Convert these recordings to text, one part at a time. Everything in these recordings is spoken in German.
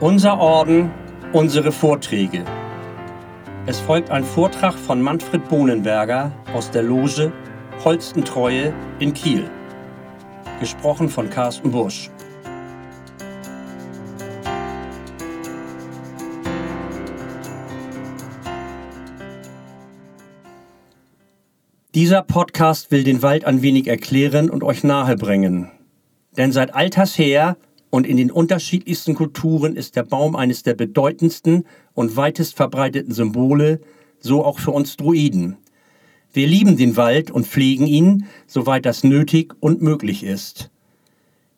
Unser Orden, unsere Vorträge. Es folgt ein Vortrag von Manfred Bohnenberger aus der Loge Holstentreue in Kiel. Gesprochen von Carsten Busch. Dieser Podcast will den Wald ein wenig erklären und euch nahebringen. Denn seit alters her und in den unterschiedlichsten Kulturen ist der Baum eines der bedeutendsten und weitest verbreiteten Symbole, so auch für uns Druiden. Wir lieben den Wald und pflegen ihn, soweit das nötig und möglich ist.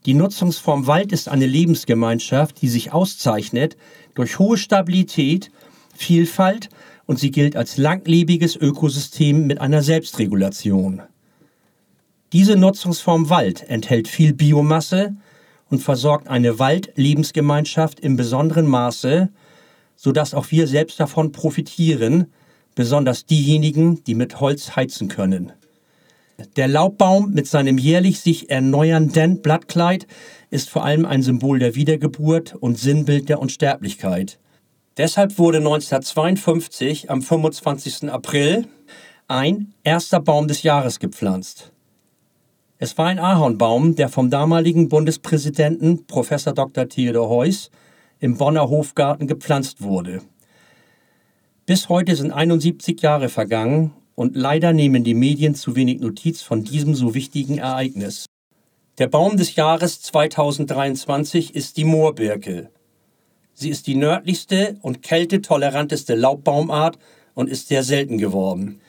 Die Nutzungsform Wald ist eine Lebensgemeinschaft, die sich auszeichnet durch hohe Stabilität, Vielfalt und sie gilt als langlebiges Ökosystem mit einer Selbstregulation. Diese Nutzungsform Wald enthält viel Biomasse, und versorgt eine Waldlebensgemeinschaft im besonderen Maße, sodass auch wir selbst davon profitieren, besonders diejenigen, die mit Holz heizen können. Der Laubbaum mit seinem jährlich sich erneuernden Blattkleid ist vor allem ein Symbol der Wiedergeburt und Sinnbild der Unsterblichkeit. Deshalb wurde 1952 am 25. April ein erster Baum des Jahres gepflanzt. Es war ein Ahornbaum, der vom damaligen Bundespräsidenten Prof. Dr. Theodor Heuss im Bonner Hofgarten gepflanzt wurde. Bis heute sind 71 Jahre vergangen und leider nehmen die Medien zu wenig Notiz von diesem so wichtigen Ereignis. Der Baum des Jahres 2023 ist die Moorbirke. Sie ist die nördlichste und kältetoleranteste Laubbaumart und ist sehr selten geworden.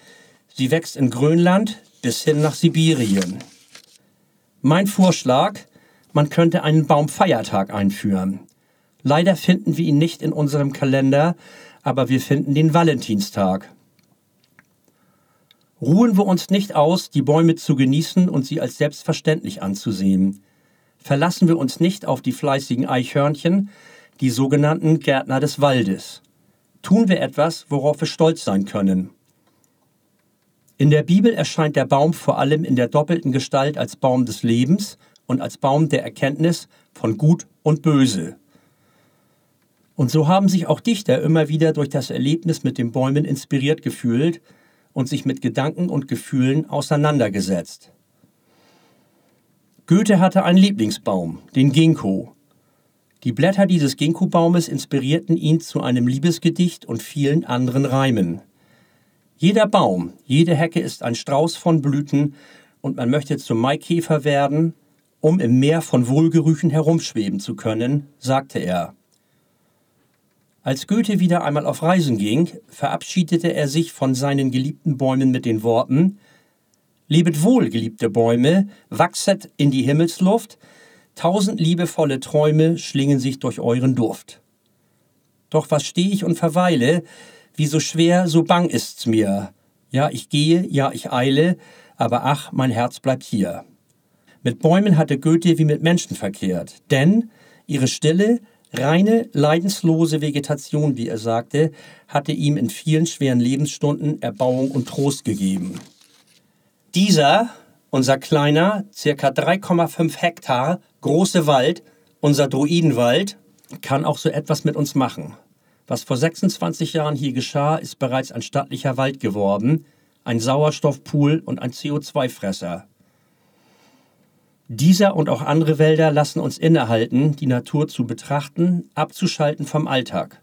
Sie wächst in Grönland bis hin nach Sibirien. Mein Vorschlag, man könnte einen Baumfeiertag einführen. Leider finden wir ihn nicht in unserem Kalender, aber wir finden den Valentinstag. Ruhen wir uns nicht aus, die Bäume zu genießen und sie als selbstverständlich anzusehen. Verlassen wir uns nicht auf die fleißigen Eichhörnchen, die sogenannten Gärtner des Waldes. Tun wir etwas, worauf wir stolz sein können. In der Bibel erscheint der Baum vor allem in der doppelten Gestalt als Baum des Lebens und als Baum der Erkenntnis von Gut und Böse. Und so haben sich auch Dichter immer wieder durch das Erlebnis mit den Bäumen inspiriert gefühlt und sich mit Gedanken und Gefühlen auseinandergesetzt. Goethe hatte einen Lieblingsbaum, den Ginkgo. Die Blätter dieses Ginkgo-Baumes inspirierten ihn zu einem Liebesgedicht und vielen anderen Reimen. Jeder Baum, jede Hecke ist ein Strauß von Blüten und man möchte zum Maikäfer werden, um im Meer von Wohlgerüchen herumschweben zu können, sagte er. Als Goethe wieder einmal auf Reisen ging, verabschiedete er sich von seinen geliebten Bäumen mit den Worten Lebet wohl, geliebte Bäume, wachset in die Himmelsluft, tausend liebevolle Träume schlingen sich durch euren Duft. Doch was steh ich und verweile, wie so schwer, so bang ist's mir. Ja, ich gehe, ja, ich eile, aber ach, mein Herz bleibt hier. Mit Bäumen hatte Goethe wie mit Menschen verkehrt, denn ihre stille, reine, leidenslose Vegetation, wie er sagte, hatte ihm in vielen schweren Lebensstunden Erbauung und Trost gegeben. Dieser, unser kleiner, circa 3,5 Hektar große Wald, unser Druidenwald, kann auch so etwas mit uns machen. Was vor 26 Jahren hier geschah, ist bereits ein stattlicher Wald geworden, ein Sauerstoffpool und ein CO2-Fresser. Dieser und auch andere Wälder lassen uns innehalten, die Natur zu betrachten, abzuschalten vom Alltag.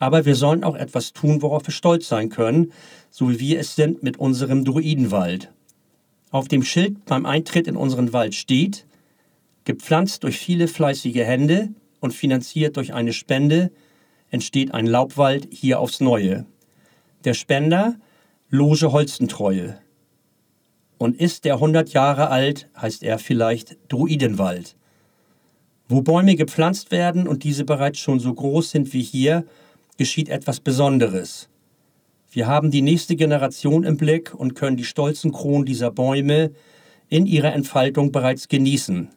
Aber wir sollen auch etwas tun, worauf wir stolz sein können, so wie wir es sind mit unserem Druidenwald. Auf dem Schild beim Eintritt in unseren Wald steht, gepflanzt durch viele fleißige Hände und finanziert durch eine Spende, entsteht ein Laubwald hier aufs Neue. Der Spender, Loge Holstentreue. Und ist der 100 Jahre alt, heißt er vielleicht Druidenwald. Wo Bäume gepflanzt werden und diese bereits schon so groß sind wie hier, geschieht etwas Besonderes. Wir haben die nächste Generation im Blick und können die stolzen Kronen dieser Bäume in ihrer Entfaltung bereits genießen.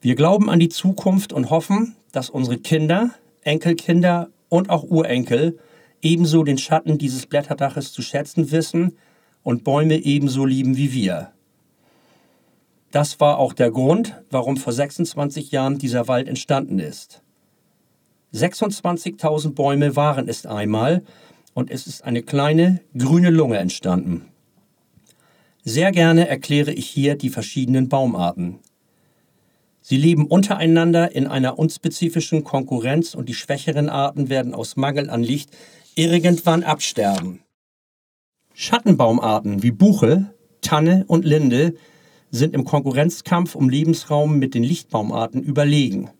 Wir glauben an die Zukunft und hoffen, dass unsere Kinder, Enkelkinder und auch Urenkel ebenso den Schatten dieses Blätterdaches zu schätzen wissen und Bäume ebenso lieben wie wir. Das war auch der Grund, warum vor 26 Jahren dieser Wald entstanden ist. 26.000 Bäume waren es einmal und es ist eine kleine grüne Lunge entstanden. Sehr gerne erkläre ich hier die verschiedenen Baumarten. Sie leben untereinander in einer unspezifischen Konkurrenz und die schwächeren Arten werden aus Mangel an Licht irgendwann absterben. Schattenbaumarten wie Buche, Tanne und Linde sind im Konkurrenzkampf um Lebensraum mit den Lichtbaumarten überlegen.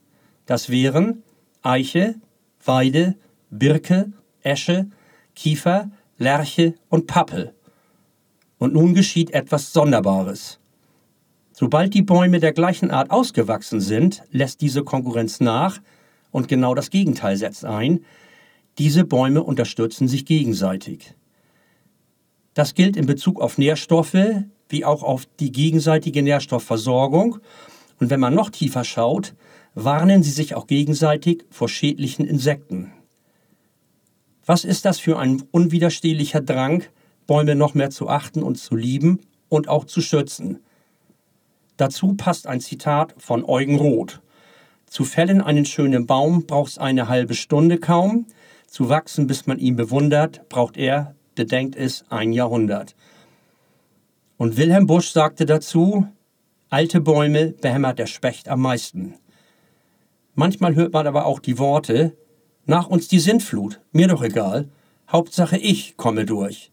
Das wären Eiche, Weide, Birke, Esche, Kiefer, Lerche und Pappel. Und nun geschieht etwas Sonderbares. Sobald die Bäume der gleichen Art ausgewachsen sind, lässt diese Konkurrenz nach und genau das Gegenteil setzt ein. Diese Bäume unterstützen sich gegenseitig. Das gilt in Bezug auf Nährstoffe wie auch auf die gegenseitige Nährstoffversorgung. Und wenn man noch tiefer schaut, warnen sie sich auch gegenseitig vor schädlichen Insekten. Was ist das für ein unwiderstehlicher Drang, Bäume noch mehr zu achten und zu lieben und auch zu schützen? Dazu passt ein Zitat von Eugen Roth. Zu fällen einen schönen Baum braucht es eine halbe Stunde kaum. Zu wachsen, bis man ihn bewundert, braucht er, bedenkt es, ein Jahrhundert. Und Wilhelm Busch sagte dazu, alte Bäume behämmert der Specht am meisten. Manchmal hört man aber auch die Worte, nach uns die Sintflut, mir doch egal, Hauptsache ich komme durch.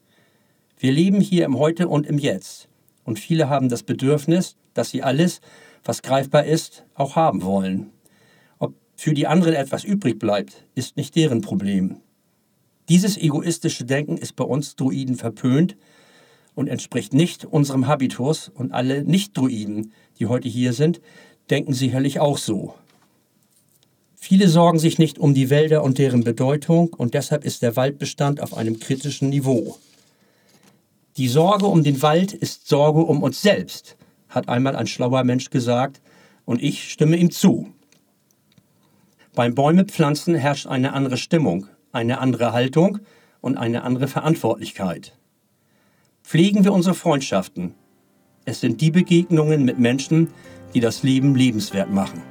Wir leben hier im Heute und im Jetzt. Und viele haben das Bedürfnis, dass sie alles, was greifbar ist, auch haben wollen. Ob für die anderen etwas übrig bleibt, ist nicht deren Problem. Dieses egoistische Denken ist bei uns Druiden verpönt und entspricht nicht unserem Habitus und alle Nicht-Druiden, die heute hier sind, denken sicherlich auch so. Viele sorgen sich nicht um die Wälder und deren Bedeutung und deshalb ist der Waldbestand auf einem kritischen Niveau. Die Sorge um den Wald ist Sorge um uns selbst, hat einmal ein schlauer Mensch gesagt, und ich stimme ihm zu. Beim Bäumepflanzen herrscht eine andere Stimmung, eine andere Haltung und eine andere Verantwortlichkeit. Pflegen wir unsere Freundschaften. Es sind die Begegnungen mit Menschen, die das Leben lebenswert machen.